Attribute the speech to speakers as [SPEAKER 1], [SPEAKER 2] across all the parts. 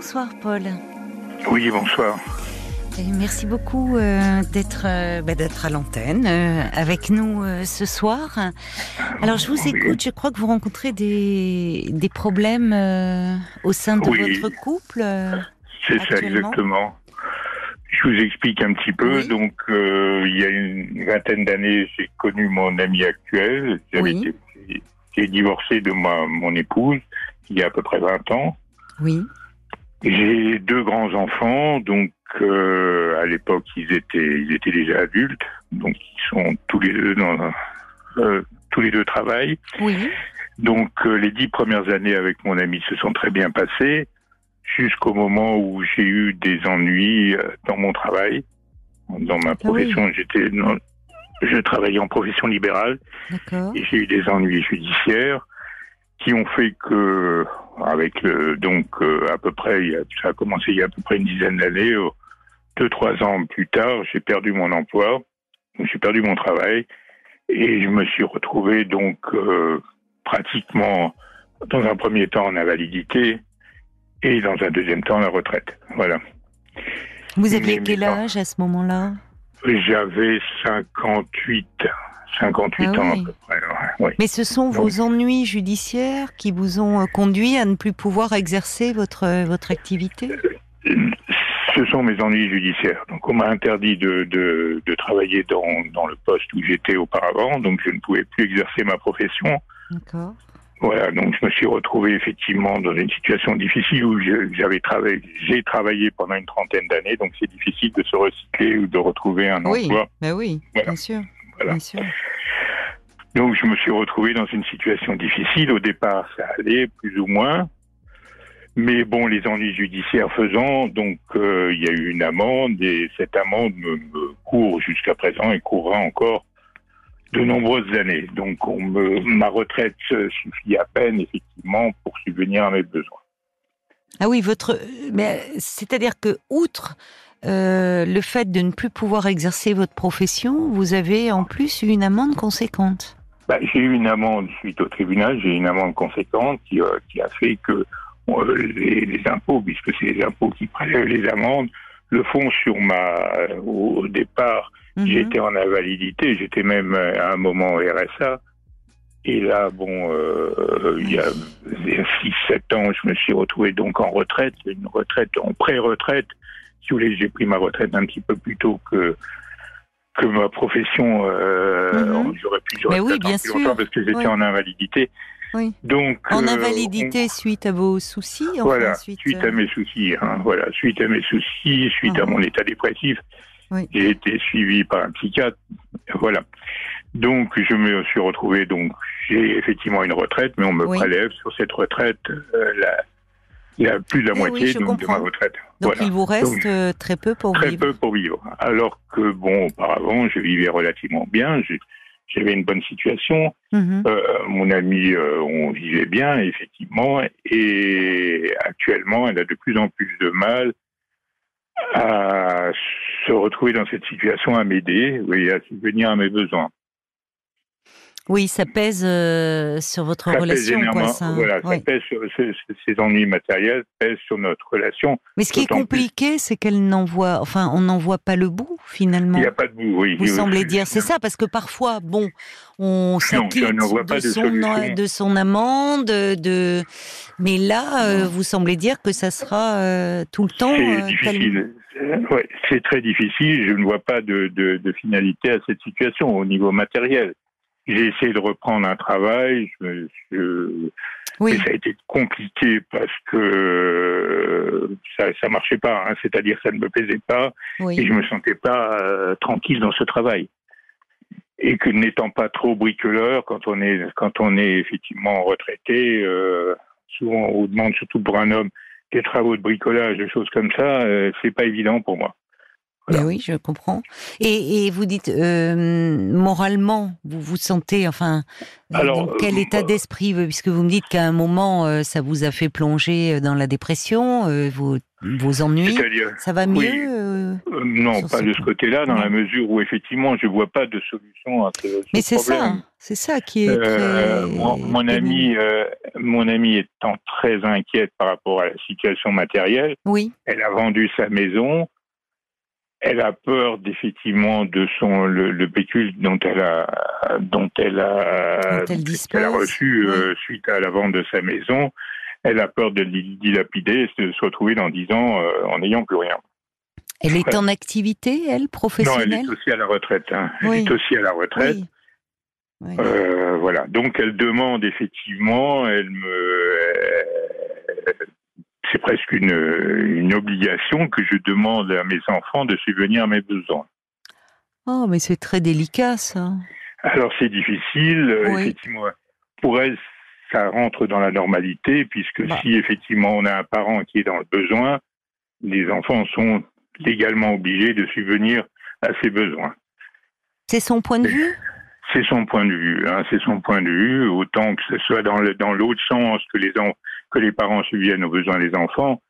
[SPEAKER 1] Bonsoir Paul.
[SPEAKER 2] Oui, bonsoir.
[SPEAKER 1] merci beaucoup euh, d'être euh, bah, d'être à l'antenne euh, avec nous ce soir. Alors je vous écoute, je crois que vous rencontrez des, des problèmes au sein de votre couple.
[SPEAKER 2] C'est ça exactement. Je vous explique un petit peu. Donc il y a une vingtaine d'années, j'ai connu mon ami actuel. J'ai divorcé de ma, mon épouse il y a à peu près 20 ans.
[SPEAKER 1] Oui.
[SPEAKER 2] J'ai deux grands enfants, donc euh, à l'époque ils étaient ils étaient déjà adultes, donc ils sont tous les deux dans euh, tous les deux travaillent.
[SPEAKER 1] Oui.
[SPEAKER 2] Donc euh, les dix premières années avec mon ami se sont très bien passées, jusqu'au moment où j'ai eu des ennuis euh, dans mon travail, dans ma ah profession. J'étais je travaillais en profession libérale et j'ai eu des ennuis judiciaires qui ont fait que, avec le, donc euh, à peu près, ça a commencé il y a à peu près une dizaine d'années, euh, deux trois ans plus tard, j'ai perdu mon emploi, j'ai perdu mon travail et je me suis retrouvé donc euh, pratiquement dans un premier temps en invalidité et dans un deuxième temps en la retraite. Voilà.
[SPEAKER 1] Vous aviez quel âge à ce moment-là?
[SPEAKER 2] J'avais 58 58 ah ans à peu près.
[SPEAKER 1] Mais ce sont vos ennuis judiciaires qui vous ont euh, conduit à ne plus pouvoir exercer votre, euh, votre activité?
[SPEAKER 2] Ce sont mes ennuis judiciaires. Donc on m'a interdit de, de, de, travailler dans, dans le poste où j'étais auparavant, donc je ne pouvais plus exercer ma profession.
[SPEAKER 1] D'accord.
[SPEAKER 2] Voilà, donc je me suis retrouvé effectivement dans une situation difficile où j'avais travaillé, j'ai travaillé pendant une trentaine d'années, donc c'est difficile de se recycler ou de retrouver un
[SPEAKER 1] oui,
[SPEAKER 2] emploi.
[SPEAKER 1] Ben oui, bien sûr.
[SPEAKER 2] Donc je me suis retrouvé dans une situation difficile. Au départ, ça allait plus ou moins. Mais bon, les ennuis judiciaires faisant, donc euh, il y a eu une amende et cette amende me, court jusqu'à présent et courra encore de nombreuses années. Donc on me, ma retraite suffit à peine effectivement pour subvenir à mes besoins.
[SPEAKER 1] Ah oui, votre, mais c'est-à-dire que outre euh, le fait de ne plus pouvoir exercer votre profession, vous avez en plus eu une amende conséquente.
[SPEAKER 2] Bah, j'ai eu une amende suite au tribunal, j'ai eu une amende conséquente qui, euh, qui a fait que euh, les, impôts, puisque c'est les impôts qui prélèvent les amendes, le font sur ma. Au, départ, mhm. j'étais en invalidité, j'étais même à un moment au RSA. Et là, bon, il y a 6-7 ans, je me suis retrouvé donc en retraite, une retraite en pré-retraite, si vous voulez, j'ai pris ma retraite un petit peu plus tôt que que ma profession. Euh. J'aurais pu
[SPEAKER 1] j'aurais oui, bien sûr. longtemps
[SPEAKER 2] parce que j'étais en invalidité.
[SPEAKER 1] Oui. Donc, en euh, invalidité suite à vos soucis. Enfin,
[SPEAKER 2] voilà, suite, à euh, mes soucis. Hein, voilà, suite à mes soucis, suite à mhm. mon état dépressif, j'ai été suivi par un psychiatre. Voilà. Donc, je me suis retrouvé. Donc, j'ai effectivement une retraite, mais on me prélève sur cette retraite la, il y a plus de la eh moitié de ma retraite.
[SPEAKER 1] Donc il vous reste euh, très peu pour
[SPEAKER 2] vivre.
[SPEAKER 1] Très
[SPEAKER 2] peu pour vivre. Alors que bon, auparavant, je vivais relativement bien. J'avais une bonne situation. Mhm. Euh, mon ami, euh, on vivait bien, effectivement. Et actuellement, elle a de plus en plus de mal à se retrouver dans cette situation, à m'aider, oui, à subvenir à mes besoins.
[SPEAKER 1] Oui, ça pèse euh, sur votre relation. quoi, ça,
[SPEAKER 2] voilà, ça pèse sur, ces, ennuis matériels pèsent sur notre relation.
[SPEAKER 1] Mais ce qui est compliqué, c'est qu'elle n'en voit, enfin, on n'en voit pas le bout finalement.
[SPEAKER 2] Il n'y a pas de bout, oui.
[SPEAKER 1] Vous semblez dire, c'est ça, parce que parfois, bon, on s'acquitte de, son, de son amende, de, mais là, euh, vous semblez dire que ça sera euh, tout le temps.
[SPEAKER 2] C'est difficile. Ouais, c'est très difficile. Je ne vois pas de, de finalité à cette situation au niveau matériel. J'ai essayé de reprendre un travail, je, oui. mais ça a été compliqué parce que ça ça marchait pas. Hein. C'est-à-dire ça ne me plaisait pas et je me sentais pas euh, tranquille dans ce travail. Et que n'étant pas trop bricoleur, quand on est quand on est effectivement retraité, euh, souvent on demande surtout pour un homme des travaux de bricolage, des choses comme ça, euh, c'est pas évident pour moi.
[SPEAKER 1] Ben oui, je comprends. Et, et vous dites, euh, moralement, vous vous sentez, enfin, euh,
[SPEAKER 2] Alors,
[SPEAKER 1] dans quel
[SPEAKER 2] euh,
[SPEAKER 1] état d'esprit Puisque vous me dites qu'à un moment, euh, ça vous a fait plonger dans la dépression, euh, vos, vos ennuis. Ça va mieux
[SPEAKER 2] oui.
[SPEAKER 1] euh
[SPEAKER 2] euh, non, pas
[SPEAKER 1] ce
[SPEAKER 2] de ce côté-là, dans la mesure où effectivement, je vois pas de solution à ce, ce
[SPEAKER 1] Mais c'est ça, c'est ça qui est
[SPEAKER 2] Euh,
[SPEAKER 1] très.
[SPEAKER 2] mon, mon ami, euh, mon ami étant très inquiète par rapport à la situation matérielle,
[SPEAKER 1] Oui,
[SPEAKER 2] elle a vendu sa maison. Elle a peur d'effectivement de son le, le pécule dont elle a dont elle a
[SPEAKER 1] Dont elle
[SPEAKER 2] qu'elle a reçu
[SPEAKER 1] oui.
[SPEAKER 2] euh, suite à la vente de sa maison. Elle a peur de le dilapider et de se retrouver dans dix ans euh, en n'ayant plus rien.
[SPEAKER 1] elle est en activité, elle,
[SPEAKER 2] Non, elle
[SPEAKER 1] professionnelle?
[SPEAKER 2] est aussi à la retraite. hein. Elle est aussi à la retraite.
[SPEAKER 1] Oui. Oui.
[SPEAKER 2] Euh, voilà. Donc elle demande effectivement, elle me, c'est presque une, une obligation que je demande à mes enfants de subvenir à mes besoins.
[SPEAKER 1] Oh, mais c'est très délicat, ça.
[SPEAKER 2] Alors c'est difficile, euh,
[SPEAKER 1] Oui.
[SPEAKER 2] effectivement. Pour elle, ça rentre dans la normalité puisque
[SPEAKER 1] Bah.
[SPEAKER 2] si effectivement on a un parent qui est dans le besoin, les enfants sont légalement obligés de subvenir à ses besoins.
[SPEAKER 1] C'est son point de vue?
[SPEAKER 2] C'est son point de vue, hein, c'est son point de vue, autant que ce soit dans l'autre sens que les en- que les parents subviennent aux besoins des enfants,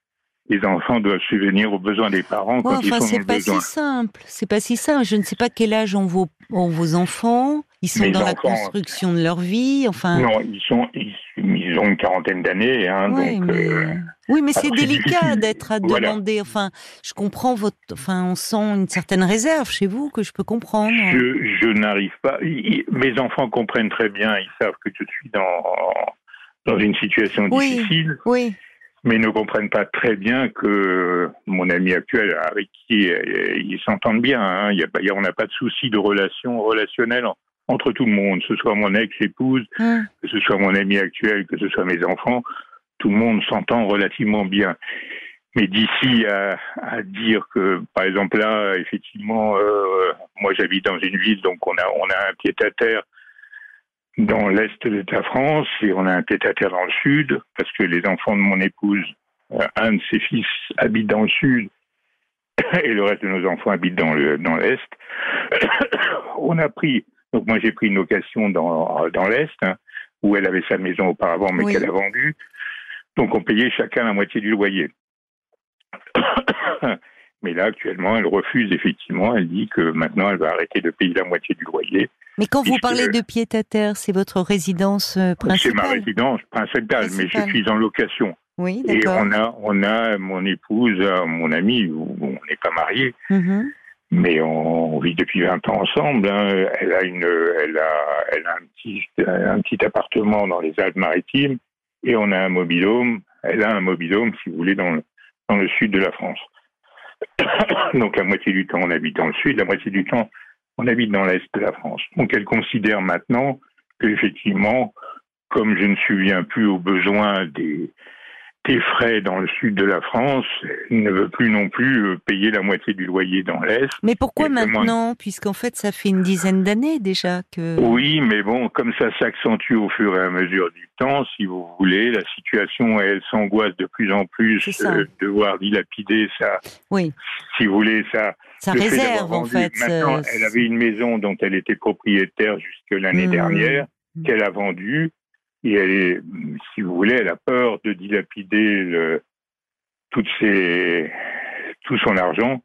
[SPEAKER 2] les enfants doivent subvenir aux besoins des parents
[SPEAKER 1] Ouais,
[SPEAKER 2] quand ils
[SPEAKER 1] enfin,
[SPEAKER 2] sont dans
[SPEAKER 1] c'est
[SPEAKER 2] le
[SPEAKER 1] pas
[SPEAKER 2] besoin.
[SPEAKER 1] si simple. C'est pas si simple. Je ne sais pas quel âge ont vos, ont vos enfants. Ils sont
[SPEAKER 2] Mes
[SPEAKER 1] dans la construction de leur vie. Enfin,
[SPEAKER 2] Non, ils sont ils, ils ont une quarantaine d'années, hein,
[SPEAKER 1] ouais,
[SPEAKER 2] donc
[SPEAKER 1] mais,
[SPEAKER 2] euh,
[SPEAKER 1] oui, mais c'est
[SPEAKER 2] c'est
[SPEAKER 1] délicat d'être à
[SPEAKER 2] Voilà.
[SPEAKER 1] demander. Enfin, je comprends votre. Enfin, on sent une certaine réserve chez vous que je peux comprendre.
[SPEAKER 2] je, je n'arrive pas. mes enfants comprennent très bien, ils savent que je suis dans dans une situation
[SPEAKER 1] Oui.
[SPEAKER 2] difficile.
[SPEAKER 1] Oui,
[SPEAKER 2] mais ne comprennent pas très bien que mon ami actuel, avec qui ils s'entendent bien, hein, y a y on n'a pas de souci de relation relationnelle en- entre tout le monde, que ce soit mon ex-épouse,
[SPEAKER 1] Hum.
[SPEAKER 2] que ce soit mon ami actuel, que ce soit mes enfants, tout le monde s'entend relativement bien. Mais d'ici à, à dire que, par exemple là, effectivement, euh, moi j'habite dans une ville, donc on a on a un pied à terre dans l'est de la France et on a un pied à terre dans le sud parce que les enfants de mon épouse, euh, un de ses fils habite dans le sud et le reste de nos enfants habitent dans le dans l'est. on a pris donc moi j'ai pris une location dans dans l'est hein, où elle avait sa maison auparavant mais
[SPEAKER 1] Oui.
[SPEAKER 2] qu'elle a vendue. Donc on payait chacun la moitié du loyer. Mais là, actuellement, elle refuse effectivement. Elle dit que maintenant, elle va arrêter de payer la moitié du loyer.
[SPEAKER 1] mais quand vous parlez de pied à terre, c'est votre résidence euh,
[SPEAKER 2] C'est ma
[SPEAKER 1] principale.
[SPEAKER 2] résidence principale, mais je
[SPEAKER 1] Principale.
[SPEAKER 2] suis en location.
[SPEAKER 1] Oui,
[SPEAKER 2] Et on a, on a mon épouse, euh, mon ami, où on n'est pas mariés,
[SPEAKER 1] Mhm.
[SPEAKER 2] mais on, on vit depuis 20 ans ensemble. hein. Elle a une, elle a, elle a un petit, un petit appartement dans les Alpes-Maritimes et on a un mobilhome. Elle a un mobilhome, si vous voulez, dans le, dans le sud de la France. Donc la moitié du temps, on habite dans le sud, la moitié du temps, on habite dans l'est de la France. Donc elle considère maintenant que effectivement, comme je ne subviens plus aux besoins des, des frais dans le sud de la France, ne veut plus non plus euh, payer la moitié du loyer dans l'est.
[SPEAKER 1] Mais pourquoi maintenant? Puisqu'en fait, ça fait une dizaine d'années déjà que.
[SPEAKER 2] Oui, mais bon, comme ça s'accentue au fur et à mesure du temps, si vous voulez, la situation, elle s'angoisse de plus en plus
[SPEAKER 1] ça.
[SPEAKER 2] euh, de voir dilapider sa,
[SPEAKER 1] Oui,
[SPEAKER 2] si vous voulez, ça.
[SPEAKER 1] ça
[SPEAKER 2] le fait d'avoir
[SPEAKER 1] réserve en fait.
[SPEAKER 2] Maintenant,
[SPEAKER 1] euh,
[SPEAKER 2] elle avait une maison dont elle était propriétaire jusque l'année
[SPEAKER 1] Mmh.
[SPEAKER 2] dernière, qu'elle a vendue, et elle est, si vous voulez, elle a peur de dilapider le, toutes ses, tout son argent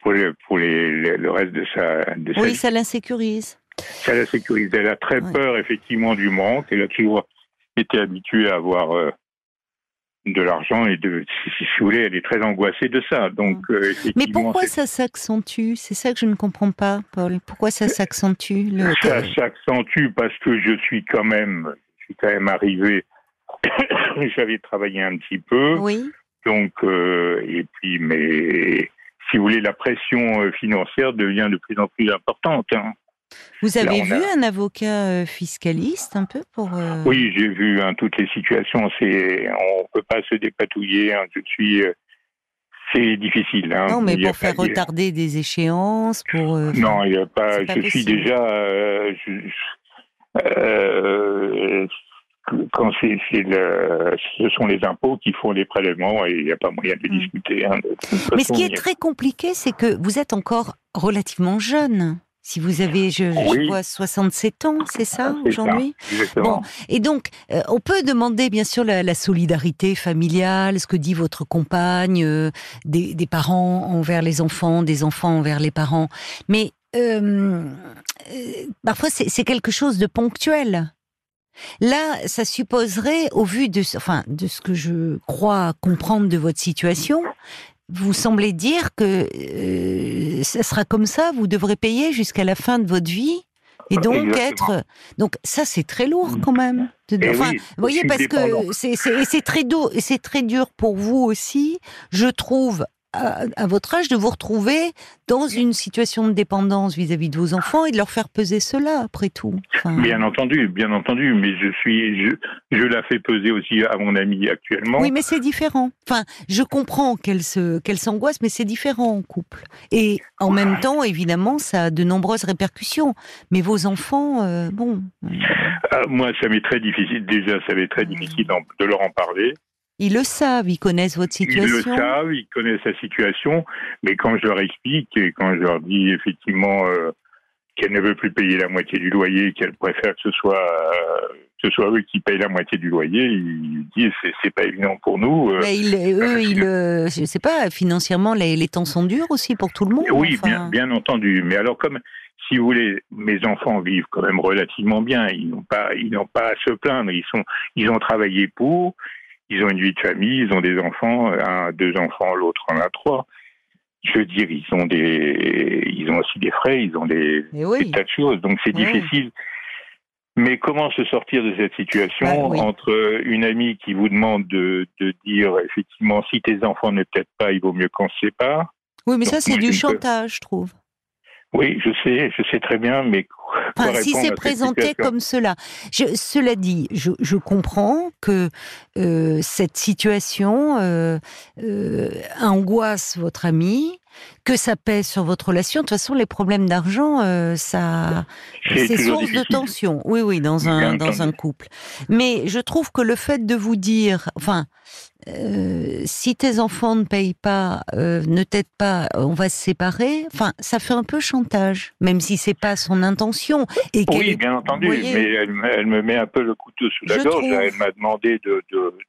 [SPEAKER 2] pour, le, pour les, le reste de sa, de sa
[SPEAKER 1] Oui,
[SPEAKER 2] vie.
[SPEAKER 1] ça l'insécurise.
[SPEAKER 2] Ça la sécurise. Elle a très
[SPEAKER 1] Ouais.
[SPEAKER 2] peur, effectivement, du manque. Elle a toujours été habituée à avoir euh, de l'argent et de, si, si vous voulez, elle est très angoissée de ça. Donc, euh,
[SPEAKER 1] Mais pourquoi ça s'accentue? C'est ça que je ne comprends pas, Paul. Pourquoi ça s'accentue le...
[SPEAKER 2] ça s'accentue parce que je suis quand même, suis quand même arrivé. J'avais travaillé un petit peu,
[SPEAKER 1] Oui,
[SPEAKER 2] donc euh, et puis mais si vous voulez, la pression euh, financière devient de plus en plus importante. hein.
[SPEAKER 1] vous avez vu
[SPEAKER 2] a-
[SPEAKER 1] un avocat euh, fiscaliste un peu pour. euh,
[SPEAKER 2] Oui, j'ai vu hein, toutes les situations. C'est, on peut pas se dépatouiller. hein. Je suis, c'est difficile. Hein.
[SPEAKER 1] Non, mais pour faire
[SPEAKER 2] pas-
[SPEAKER 1] retarder des échéances, pour. euh,
[SPEAKER 2] Non, il y a pas. Je suis
[SPEAKER 1] possible.
[SPEAKER 2] déjà. euh, je- euh, quand c'est, le, ce sont les impôts qui font les prélèvements et il n'y a pas moyen de mm. discuter. Hein,
[SPEAKER 1] Mais ce qui est très compliqué, c'est que vous êtes encore relativement jeune. Si vous avez, je, vois 67 ans, c'est ça aujourd'hui?
[SPEAKER 2] bon.
[SPEAKER 1] Et donc, euh, on peut demander bien sûr la, solidarité familiale, ce que dit votre compagne, euh, des, des, parents envers les enfants, des enfants envers les parents. Mais euh, parfois, c'est quelque chose de ponctuel. Là, ça supposerait, au vu de, enfin, de ce que je crois comprendre de votre situation, vous semblez dire que euh, ça sera comme ça, vous devrez payer jusqu'à la fin de votre vie et donc être donc ça c'est très lourd quand même.
[SPEAKER 2] Eh
[SPEAKER 1] vous voyez parce que c'est c'est très dur c'est très dur pour vous aussi, je trouve à, votre âge de vous retrouver dans une situation de dépendance vis-à-vis de vos enfants et de leur faire peser cela après tout.
[SPEAKER 2] Bien entendu, bien entendu, mais je suis, je, je la fais peser aussi à mon ami actuellement.
[SPEAKER 1] Oui, mais c'est différent. Enfin, je comprends qu'elle se, qu'elle s'angoisse, mais c'est différent en couple. Et en même temps, évidemment, ça a de nombreuses répercussions. Mais vos enfants, euh, bon.
[SPEAKER 2] Ah, moi, ça m'est très difficile. Déjà, ça m'est très difficile de leur en parler.
[SPEAKER 1] Ils le savent, ils connaissent votre situation.
[SPEAKER 2] Ils le savent, ils connaissent sa situation, mais quand je leur explique et quand je leur dis effectivement euh, qu'elle ne veut plus payer la moitié du loyer, qu'elle préfère que ce soit euh, ce soit eux qui payent la moitié du loyer, ils disent c'est pas évident pour nous.
[SPEAKER 1] Euh. mais eux, ils, je sais pas, financièrement les, les, temps sont durs aussi pour tout le monde.
[SPEAKER 2] Oui, bien bien entendu. Mais alors comme si vous voulez, mes enfants vivent quand même relativement bien. Ils n'ont pas, ils n'ont pas à se plaindre. Ils sont, ils ont travaillé pour ils ont une vie de famille, ils ont des enfants, un, deux enfants, l'autre en a trois. Je veux dire, ils ont des, ils ont aussi des frais, ils ont des,
[SPEAKER 1] eh
[SPEAKER 2] tas de choses. Donc c'est difficile. Mais comment se sortir de cette situation bah entre une amie qui vous demande de, de dire effectivement si tes enfants ne t'aident pas, il vaut mieux qu'on se sépare?
[SPEAKER 1] Oui, mais ça c'est du chantage, je trouve.
[SPEAKER 2] Oui, je sais, je sais très bien, mais
[SPEAKER 1] si c'est présenté comme cela. Je, cela dit, je, je comprends que euh, cette situation euh, euh, angoisse votre ami, que ça pèse sur votre relation. De toute façon, les problèmes d'argent, euh, ça, c'est source de tension. Oui, oui, dans un dans un couple. Mais je trouve que le fait de vous dire, enfin, euh, si tes enfants ne payent pas, euh, ne t'aident pas, on va se séparer. Enfin, ça fait un peu chantage, même si c'est pas son intention.
[SPEAKER 2] Et oui, bien entendu, mais elle, me met un peu le couteau sous la gorge. Elle m'a demandé de,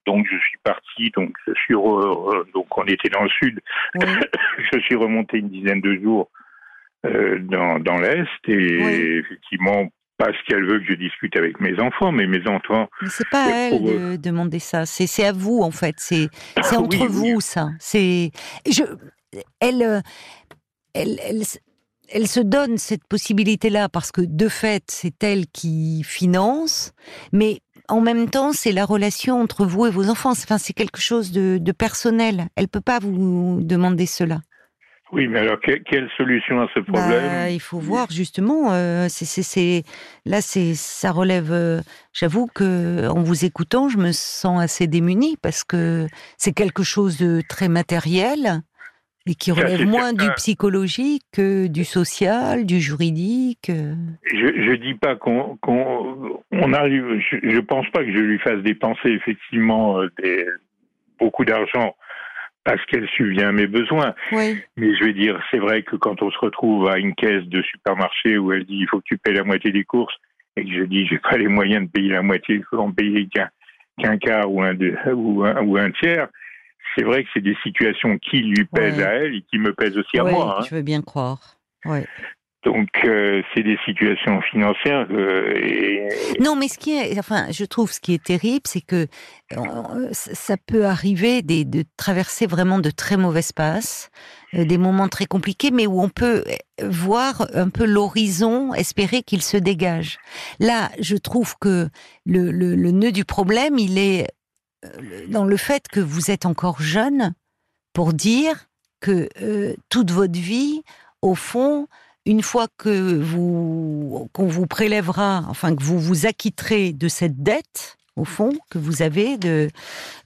[SPEAKER 2] donc je suis parti, donc je suis donc on était dans le sud. je suis remonté une dizaine de jours euh, dans, dans l'est et effectivement parce qu'elle veut que je discute avec mes enfants, mais mes enfants.
[SPEAKER 1] Mais c'est pas à elle de demander ça. C'est à vous en fait. C'est c'est entre vous ça. C'est je elle elle, elle elle se donne cette possibilité-là parce que de fait, c'est elle qui finance, mais en même temps, c'est la relation entre vous et vos enfants. Enfin, c'est quelque chose de, de personnel. Elle peut pas vous demander cela.
[SPEAKER 2] Oui, mais alors quelle solution à ce bah, problème?
[SPEAKER 1] Il faut voir justement. Euh, là, c'est ça relève. Euh, j'avoue que en vous écoutant, je me sens assez démunie parce que c'est quelque chose de très matériel et qui relève moins du psychologique que du social, du juridique. Euh.
[SPEAKER 2] Je, je dis pas qu'on on arrive. Je, je pense pas que je lui fasse dépenser effectivement des, beaucoup d'argent parce qu'elle subvient à mes besoins.
[SPEAKER 1] Oui.
[SPEAKER 2] Mais je vais dire, c'est vrai que quand on se retrouve à une caisse de supermarché où elle dit il faut que tu payes la moitié des courses et que je dis j'ai pas les moyens de payer la moitié, il faut en payer qu'un quart ou un, ou un, ou un tiers. C'est vrai que c'est des situations qui lui pèsent à elle et qui me pèsent aussi à moi.
[SPEAKER 1] Hein. Je veux bien croire.
[SPEAKER 2] Donc euh, c'est des situations financières. Euh,
[SPEAKER 1] non, mais ce qui est, enfin, je trouve ce qui est terrible, c'est que euh, ça peut arriver de traverser vraiment de très mauvaises passes, des moments très compliqués, mais où on peut voir un peu l'horizon, espérer qu'il se dégage. Là, je trouve que le, le, le nœud du problème, il est dans le fait que vous êtes encore jeune pour dire que toute votre vie, au fond, une fois que vous qu'on vous prélèvera, enfin que vous vous acquitterez de cette dette, au fond, que vous avez de,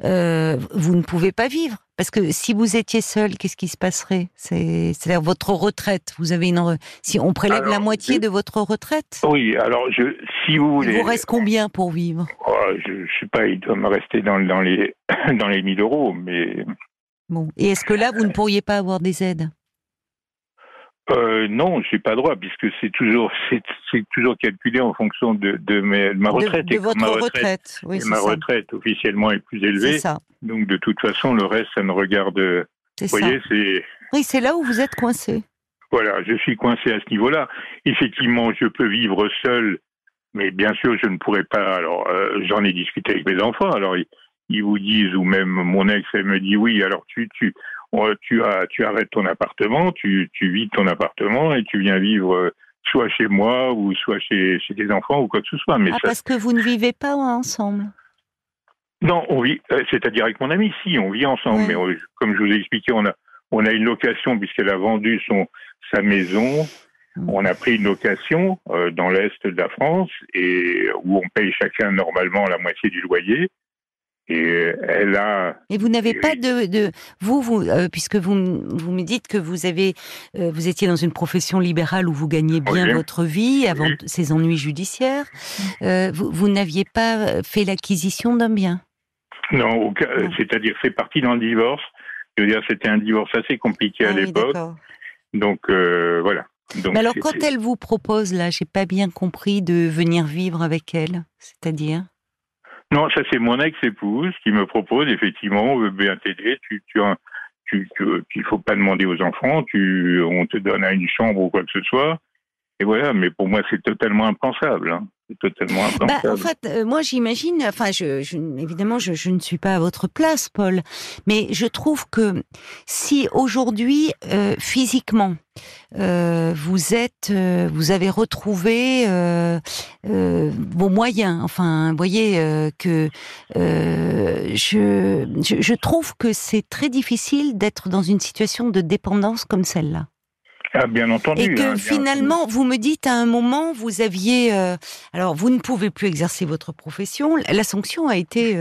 [SPEAKER 1] euh, vous ne pouvez pas vivre Parce que si vous étiez seul, qu'est-ce qui se passerait? C'est-à-dire votre retraite. Vous avez une si on prélève la moitié de votre retraite?
[SPEAKER 2] Oui, alors je, si vous voulez.
[SPEAKER 1] Il vous reste combien pour vivre?
[SPEAKER 2] Oh, Je ne sais pas. Il doit me rester dans, dans les dans les 1000 euros, mais.
[SPEAKER 1] Bon. Et est-ce que là, vous ne pourriez pas avoir des aides?
[SPEAKER 2] Euh, non, je n'ai pas droit puisque c'est toujours c'est, toujours calculé en fonction de, de, ma retraite.
[SPEAKER 1] De, votre
[SPEAKER 2] ma
[SPEAKER 1] retraite, oui,
[SPEAKER 2] Ma retraite officiellement est plus élevée. Ça. Donc de toute façon, le reste, ça ne regarde. Vous voyez, c'est.
[SPEAKER 1] Oui, c'est là où vous êtes coincé.
[SPEAKER 2] Voilà, je suis coincé à ce niveau-là. Effectivement, je peux vivre seul, mais bien sûr, je ne pourrais pas. Alors, euh, j'en ai discuté avec mes enfants. Alors, ils, ils vous disent, ou même mon ex, elle me dit, oui, alors tu, tu, tu, as, tu arrêtes ton appartement, tu, tu vides ton appartement et tu viens vivre euh, soit chez moi ou soit chez, chez tes enfants ou quoi que ce soit.
[SPEAKER 1] Mais ah, parce que vous ne vivez pas ensemble
[SPEAKER 2] Non, on vit, euh, c'est-à-dire avec mon ami, si, on vit ensemble. Mais comme je vous ai expliqué, on a, on a une location puisqu'elle a vendu son, sa maison. Mmh. On a pris une location euh, dans l'est de la France et où on paye chacun normalement la moitié du loyer. Et elle a.
[SPEAKER 1] Et vous n'avez pas de, de, vous, vous euh, puisque vous, vous me dites que vous avez, euh, vous étiez dans une profession libérale où vous gagnez bien votre vie avant ces ennuis judiciaires. Euh, vous, vous n'aviez pas fait l'acquisition d'un bien?
[SPEAKER 2] Non, c'est-à-dire c'est parti dans le divorce. Je veux dire, c'était un divorce assez compliqué à ah l'époque. Donc voilà. Donc,
[SPEAKER 1] Mais alors, quand elle vous propose là, j'ai pas bien compris de venir vivre avec elle, c'est-à-dire?
[SPEAKER 2] Non, ça c'est mon ex-épouse qui me propose effectivement, veut bien t'aider, tu, tu, tu, tu, faut pas demander aux enfants, tu, on te donne à une chambre ou quoi que ce soit. Et voilà, mais pour moi c'est totalement impensable. Hein. Totalement bah,
[SPEAKER 1] en fait, euh, moi j'imagine, enfin, je, je, évidemment, je, je, ne suis pas à votre place, Paul, mais je trouve que si aujourd'hui, euh, physiquement, euh, vous êtes, vous avez retrouvé vos moyens. Enfin, vous voyez que je, je, trouve que c'est très difficile d'être dans une situation de dépendance comme celle-là.
[SPEAKER 2] Ah, bien entendu.
[SPEAKER 1] Et que hein, finalement, vous me dites à un moment, vous aviez, alors vous ne pouvez plus exercer votre profession. La sanction a été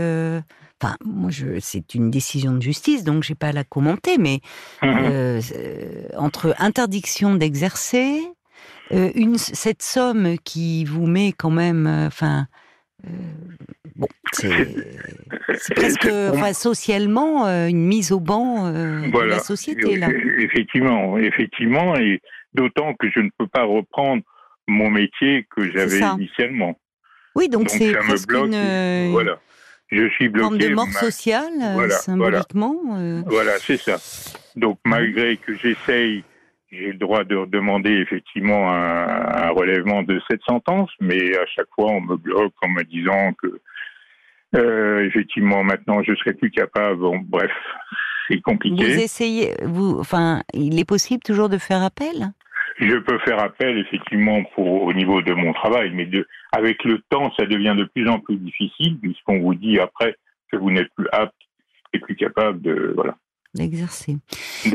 [SPEAKER 1] Enfin, moi, c'est une décision de justice, donc j'ai pas à la commenter, mais mhm. euh, entre interdiction d'exercer, euh, une, cette somme qui vous met quand même, euh, enfin, bon, c'est, presque, enfin, socialement, une mise au banc de la société là.
[SPEAKER 2] Effectivement, effectivement, et d'autant que je ne peux pas reprendre mon métier que j'avais initialement.
[SPEAKER 1] Oui, donc, c'est presque une.
[SPEAKER 2] Voilà je suis bloqué.
[SPEAKER 1] Forme de mort sociale, euh, symboliquement.
[SPEAKER 2] Euh. Voilà, c'est ça. Donc malgré que j'essaye, j'ai le droit de demander effectivement un, relèvement de cette sentence, mais à chaque fois on me bloque en me disant que euh, effectivement maintenant je serai plus capable. Bon, bref, c'est compliqué.
[SPEAKER 1] Vous essayez, vous, enfin, il est possible toujours de faire appel?
[SPEAKER 2] Je peux faire appel effectivement pour au niveau de mon travail, mais de, avec le temps, ça devient de plus en plus difficile puisqu'on vous dit après que vous n'êtes plus apte et plus capable de voilà
[SPEAKER 1] d'exercer.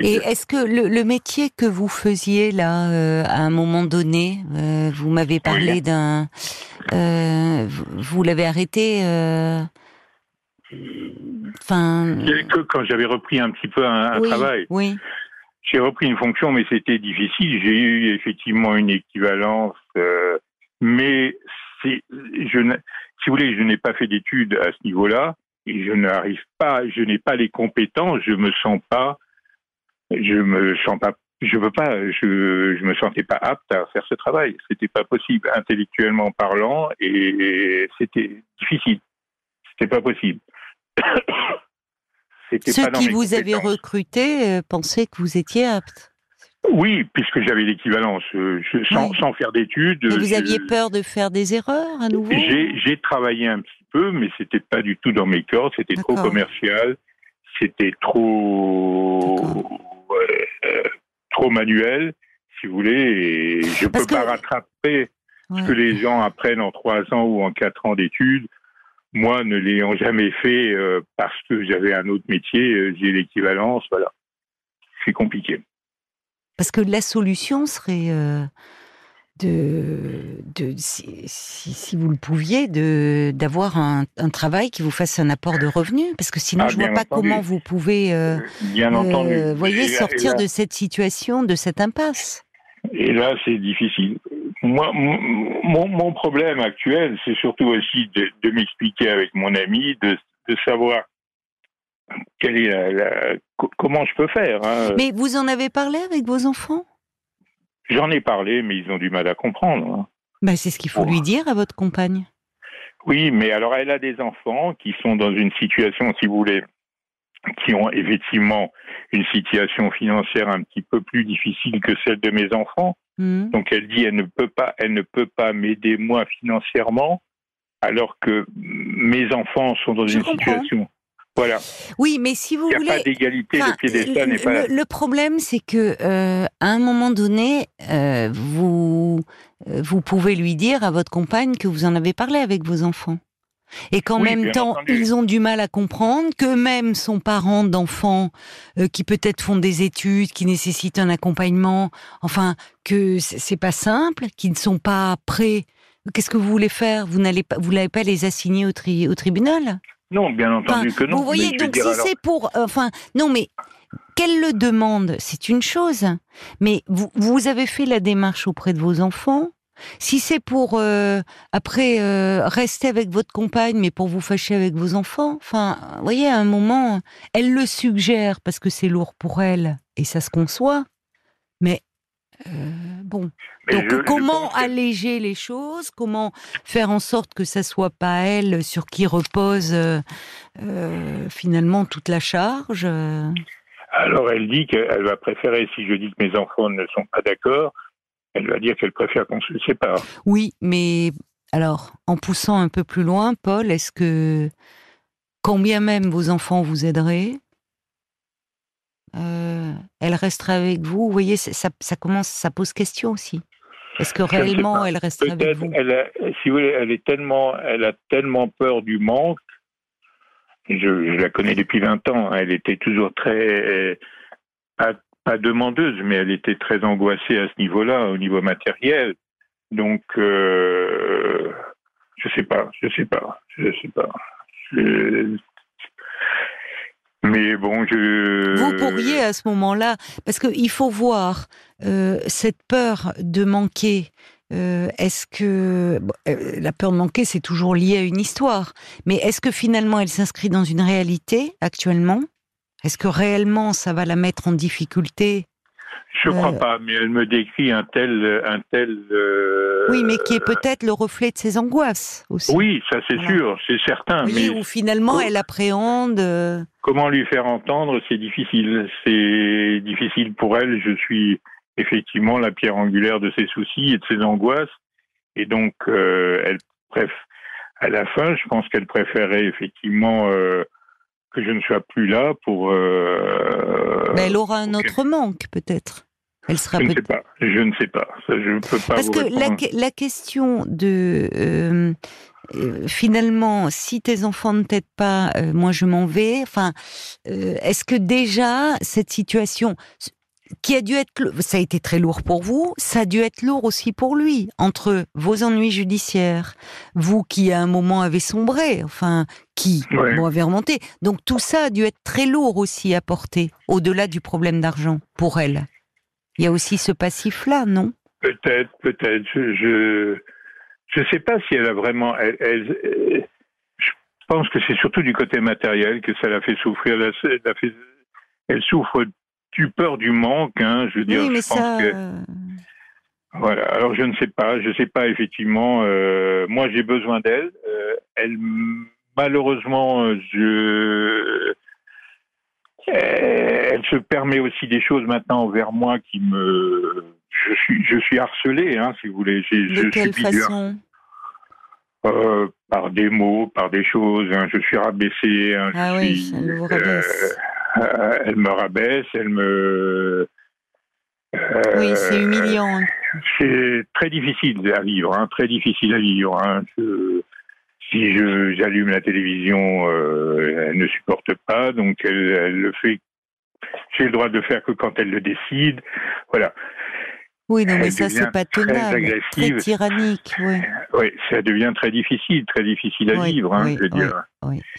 [SPEAKER 1] Et est-ce que le, métier que vous faisiez là euh, à un moment donné, euh, vous m'avez parlé d'un, vous, l'avez arrêté. Enfin.
[SPEAKER 2] Quand j'avais repris un petit peu un, un travail.
[SPEAKER 1] Oui.
[SPEAKER 2] J'ai repris une fonction, mais c'était difficile. J'ai eu effectivement une équivalence, euh, mais je si vous voulez, je n'ai pas fait d'études à ce niveau-là et je n'arrive pas, je n'ai pas les compétences, je me sens pas, je me sens pas, je veux pas, je, je me sentais pas apte à faire ce travail. C'était pas possible, intellectuellement parlant, et c'était difficile. C'était pas possible.
[SPEAKER 1] Ceux qui vous avaient recruté euh, pensaient que vous étiez apte.
[SPEAKER 2] Oui, puisque j'avais l'équivalence, euh, sans, sans, faire d'études.
[SPEAKER 1] vous aviez peur de faire des erreurs à nouveau?
[SPEAKER 2] J'ai travaillé un petit peu, mais c'était pas du tout dans mes corps. C'était trop commercial, c'était trop euh, manuel, si vous voulez. Et je ne peux pas rattraper ce que les gens apprennent en trois ans ou en quatre ans d'études moi, ne l'ayant jamais fait euh, parce que j'avais un autre métier, euh, j'ai l'équivalence, voilà. C'est compliqué.
[SPEAKER 1] Parce que la solution serait euh, de, de si, si, vous le pouviez, de d'avoir un, un, travail qui vous fasse un apport de revenus, parce que sinon
[SPEAKER 2] ah,
[SPEAKER 1] je vois pas comment vous pouvez, euh,
[SPEAKER 2] bien entendu,
[SPEAKER 1] euh, voyez, sortir de cette situation, de cette impasse.
[SPEAKER 2] Et là, c'est difficile. Moi, mon, mon, problème actuel, c'est surtout aussi de, de m'expliquer avec mon ami, de, de savoir quelle est la, comment je peux faire. Hein.
[SPEAKER 1] Mais vous en avez parlé avec vos enfants?
[SPEAKER 2] J'en ai parlé, mais ils ont du mal à comprendre. Hein.
[SPEAKER 1] Ben, c'est ce qu'il faut lui dire à votre compagne.
[SPEAKER 2] Oui, mais alors elle a des enfants qui sont dans une situation, si vous voulez, qui ont effectivement une situation financière un petit peu plus difficile que celle de mes enfants. Mmh. Donc elle dit elle ne peut pas, elle ne peut pas m'aider moi financièrement, alors que mes enfants sont dans une situation voilà.
[SPEAKER 1] Oui, mais si vous voulez.
[SPEAKER 2] Il n'y a pas d'égalité, le piédestal n'est pas.
[SPEAKER 1] Le, le problème, c'est que euh, à un moment donné, euh, vous euh, vous pouvez lui dire à votre compagne que vous en avez parlé avec vos enfants. Et qu'en même temps, ils ont du mal à comprendre qu'eux-mêmes sont parents d'enfants qui peut-être font des études, qui nécessitent un accompagnement, enfin, que c'est pas simple, qui ne sont pas prêts. Qu'est-ce que vous voulez faire? Vous n'allez pas, vous pas les assigner au, tri, au tribunal?
[SPEAKER 2] Non, bien entendu que non.
[SPEAKER 1] Vous voyez, donc si c'est pour... Euh, enfin, non, mais qu'elle le demande, c'est une chose. Mais vous, vous avez fait la démarche auprès de vos enfants si c'est pour euh, après euh, rester avec votre compagne, mais pour vous fâcher avec vos enfants, enfin, vous voyez, à un moment, elle le suggère parce que c'est lourd pour elle et ça se conçoit. Euh, bon. Donc comment alléger les choses? Comment faire en sorte que ça soit pas elle sur qui repose euh, euh, finalement toute la charge?
[SPEAKER 2] Alors elle dit qu'elle va préférer, si je dis que mes enfants ne sont pas d'accord, elle va dire qu'elle préfère qu'on se sépare.
[SPEAKER 1] Oui, mais alors en poussant un peu plus loin, Paul, est-ce que combien même vos enfants vous aideraient euh, elle restera avec vous Vous voyez, ça, ça, commence, ça pose question aussi. Est-ce que réellement elle restera avec vous
[SPEAKER 2] elle Si vous voulez, elle est tellement, elle a tellement peur du manque. Je, la connais depuis 20 ans. Hein, elle était toujours très pas, demandeuse, mais elle était très angoissée à ce niveau-là, au niveau matériel. Donc, euh, je sais pas, je sais pas, je sais pas. Mais bon, je.
[SPEAKER 1] Vous pourriez à ce moment-là, parce qu'il faut voir euh, cette peur de manquer. Euh, est-ce que euh, la peur de manquer, c'est toujours lié à une histoire, mais est-ce que finalement elle s'inscrit dans une réalité actuellement? Est-ce que réellement ça va la mettre en difficulté?
[SPEAKER 2] Je ne crois pas, mais elle me décrit un tel, un tel.
[SPEAKER 1] oui, mais qui est peut-être le reflet de ses angoisses aussi.
[SPEAKER 2] Oui, ça c'est sûr, c'est certain.
[SPEAKER 1] Oui, mais où finalement elle appréhende.
[SPEAKER 2] Comment lui faire entendre, c'est difficile. C'est difficile pour elle. Je suis effectivement la pierre angulaire de ses soucis et de ses angoisses. Et donc, euh, elle préfère, à la fin, je pense qu'elle préférait effectivement euh, que je ne sois plus là pour. Euh,
[SPEAKER 1] Mais elle aura un autre manque, peut-être. Elle sera.
[SPEAKER 2] Je ne sais pas. Je ne sais pas. je ne peux pas.
[SPEAKER 1] Parce que la, la, question de euh, finalement, si tes enfants ne t'aident pas, euh, moi je m'en vais. Enfin, euh, est-ce que déjà cette situation qui a dû être, ça a été très lourd pour vous, ça a dû être lourd aussi pour lui, entre vos ennuis judiciaires, vous qui à un moment avez sombré, enfin, qui ouais. bon, avez remonté. Donc tout ça a dû être très lourd aussi à porter, au-delà du problème d'argent, pour elle. Il y a aussi ce passif-là, non?
[SPEAKER 2] Peut-être, peut-être. je je ne sais pas si elle a vraiment. Elle, elle, je pense que c'est surtout du côté matériel que ça l'a fait souffrir. Fait, elle souffre du peur du manque. Hein, je veux dire,
[SPEAKER 1] oui, mais
[SPEAKER 2] je pense
[SPEAKER 1] ça...
[SPEAKER 2] que. Voilà. Alors je ne sais pas. Je ne sais pas effectivement. Euh, moi, j'ai besoin d'elle. Euh, elle, malheureusement, je. Elle se permet aussi des choses maintenant envers moi qui me je suis, je suis harcelé, hein, si vous voulez.
[SPEAKER 1] De je quelle façon?
[SPEAKER 2] Euh, Par des mots, par des choses. Hein, je suis rabaissé. Hein,
[SPEAKER 1] ah
[SPEAKER 2] je
[SPEAKER 1] oui,
[SPEAKER 2] suis,
[SPEAKER 1] elle vous rabaisse.
[SPEAKER 2] Euh, elle me rabaisse, elle me.
[SPEAKER 1] Euh, oui, c'est humiliant.
[SPEAKER 2] C'est très difficile à vivre, hein, très difficile à vivre. Hein. Je, si j'allume la télévision, euh, elle ne supporte pas, donc elle, elle le fait. J'ai le droit de le faire que quand elle le décide. Voilà.
[SPEAKER 1] Oui, non, mais ça, c'est pas tenable. Très tyrannique, oui.
[SPEAKER 2] Oui, ça devient très difficile, très difficile à vivre, hein, je veux dire.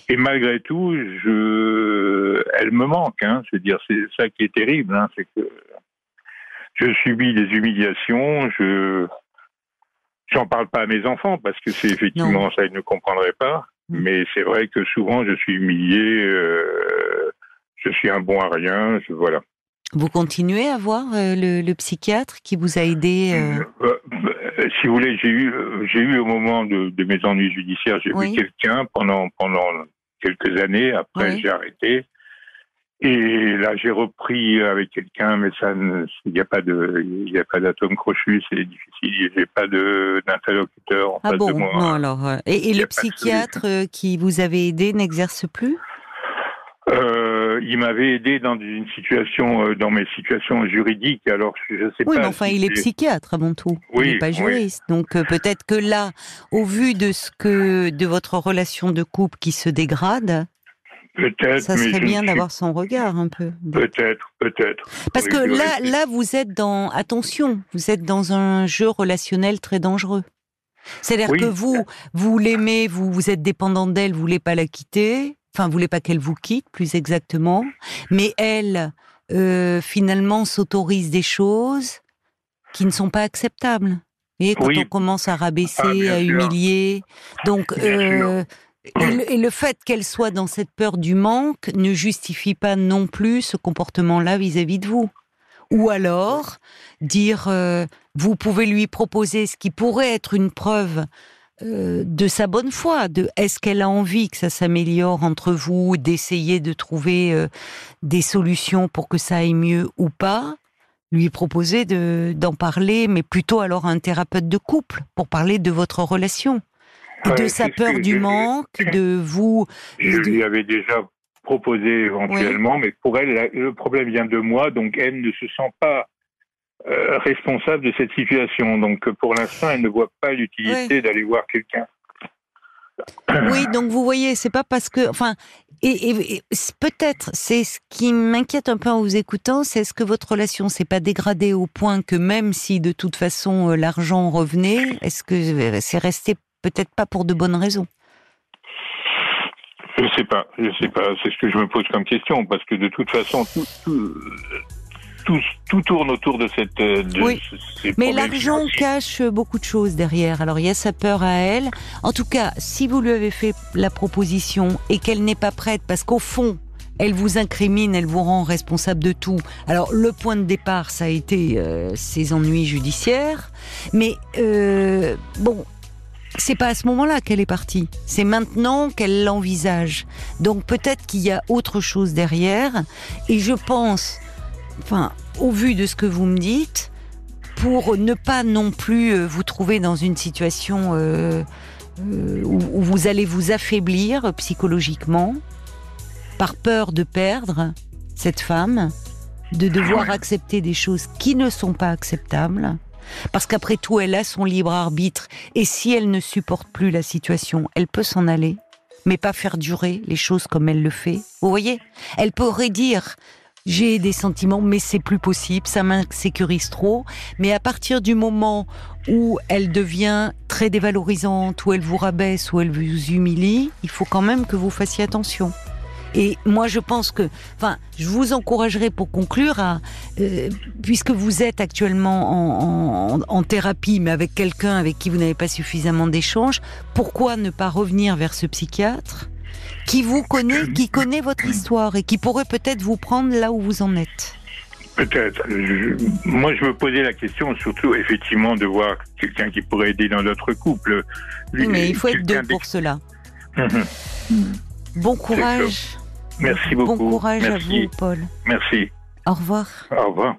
[SPEAKER 2] Et malgré tout, je, elle me manque, hein, je veux dire, c'est ça qui est terrible, hein, c'est que je subis des humiliations, je, j'en parle pas à mes enfants parce que c'est effectivement ça, ils ne comprendraient pas. Mm. Mais c'est vrai que souvent, je suis humilié, euh, je suis un bon à rien, je, voilà.
[SPEAKER 1] Vous continuez à voir euh, le, psychiatre qui vous a aidé
[SPEAKER 2] euh euh, Si vous voulez, j'ai eu, j'ai eu au moment de, mes ennuis judiciaires, j'ai vu quelqu'un pendant pendant quelques années. Après, j'ai arrêté. Et là, j'ai repris avec quelqu'un, mais ça, il n'y a pas de, il n'y a pas d'atome crochu, c'est difficile. J'ai pas de d'interlocuteur en ah face bon, de moi.
[SPEAKER 1] Non, alors, et, le psychiatre qui vous avait aidé n'exerce plus?
[SPEAKER 2] Euh, il m'avait aidé dans une situation, euh, dans mes situations juridiques. Alors, je sais
[SPEAKER 1] pas.
[SPEAKER 2] Oui,
[SPEAKER 1] mais enfin, il est psychiatre avant tout. Oui, il n'est pas juriste. Donc, euh, peut-être que là, au vu de ce que, de votre relation de couple qui se dégrade,
[SPEAKER 2] Peut-être.
[SPEAKER 1] Ça serait bien d'avoir son regard un peu.
[SPEAKER 2] Peut-être, peut-être.
[SPEAKER 1] Parce que là, là, vous êtes dans, attention, vous êtes dans un jeu relationnel très dangereux. C'est-à-dire que vous, vous l'aimez, vous, vous êtes dépendant d'elle, vous voulez pas la quitter enfin, vous voulez pas qu'elle vous quitte, plus exactement, mais elle, euh, finalement, s'autorise des choses qui ne sont pas acceptables. Et quand on commence à rabaisser, ah, à humilier, donc euh, et, le, fait qu'elle soit dans cette peur du manque ne justifie pas non plus ce comportement-là vis-à-vis de vous. Ou alors dire, euh, vous pouvez lui proposer ce qui pourrait être une preuve euh, de sa bonne foi, de est-ce qu'elle a envie que ça s'améliore entre vous, d'essayer de trouver euh, des solutions pour que ça aille mieux ou pas, lui proposer de d'en parler, mais plutôt alors à un thérapeute de couple pour parler de votre relation, de sa peur du manque, de vous.
[SPEAKER 2] Je lui avais déjà proposé éventuellement, mais pour elle, le problème vient de moi, donc elle ne se sent pas euh, responsable de cette situation. Donc pour l'instant, elle ne voit pas l'utilité d'aller voir quelqu'un.
[SPEAKER 1] Oui, donc vous voyez, c'est pas parce que, enfin, et, peut-être c'est ce qui m'inquiète un peu en vous écoutant, c'est ce que votre relation s'est pas dégradée au point que même si de toute façon euh, l'argent revenait, est-ce que c'est resté peut-être pas pour de bonnes raisons?
[SPEAKER 2] Je sais pas, je sais pas. C'est ce que je me pose comme question parce que de toute façon, tout tout, tourne autour de cette. Euh,
[SPEAKER 1] oui. Mais l'argent cache beaucoup de choses derrière. Alors il y a sa peur à elle. En tout cas, si vous lui avez fait la proposition et qu'elle n'est pas prête, parce qu'au fond, elle vous incrimine, elle vous rend responsable de tout. Alors le point de départ, ça a été euh, ses ennuis judiciaires, mais euh, bon. C'est pas à ce moment-là qu'elle est partie. C'est maintenant qu'elle l'envisage. Donc peut-être qu'il y a autre chose derrière. Et je pense enfin, au vu de ce que vous me dites, pour ne pas non plus euh, vous trouver dans une situation euh, euh, où, vous allez vous affaiblir psychologiquement, par peur de perdre cette femme, de devoir accepter des choses qui ne sont pas acceptables, parce qu'après tout, elle a son libre arbitre, et si elle ne supporte plus la situation, elle peut s'en aller, mais pas faire durer les choses comme elle le fait. Vous voyez? Elle pourrait dire j'ai des sentiments, mais c'est plus possible, ça m'insécurise trop. Mais à partir du moment où elle devient très dévalorisante, où elle vous rabaisse, où elle vous humilie, il faut quand même que vous fassiez attention. Et moi, je pense que, enfin, je vous encouragerai pour conclure à, euh, puisque vous êtes actuellement en, en thérapie, mais avec quelqu'un avec qui vous n'avez pas suffisamment d'échanges, pourquoi ne pas revenir vers ce psychiatre? Qui vous connaît, qui connaît votre histoire et qui pourrait peut-être vous prendre là où vous en êtes.
[SPEAKER 2] Peut-être. Moi, je me posais la question, surtout effectivement, de voir quelqu'un qui pourrait aider dans notre couple.
[SPEAKER 1] oui, mais il faut être deux pour cela. Mhm. Bon courage.
[SPEAKER 2] Merci beaucoup.
[SPEAKER 1] Bon courage à vous, Paul.
[SPEAKER 2] Merci.
[SPEAKER 1] Au revoir.
[SPEAKER 2] Au revoir.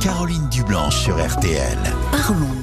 [SPEAKER 3] Caroline Dublanche sur RTL. Parlons.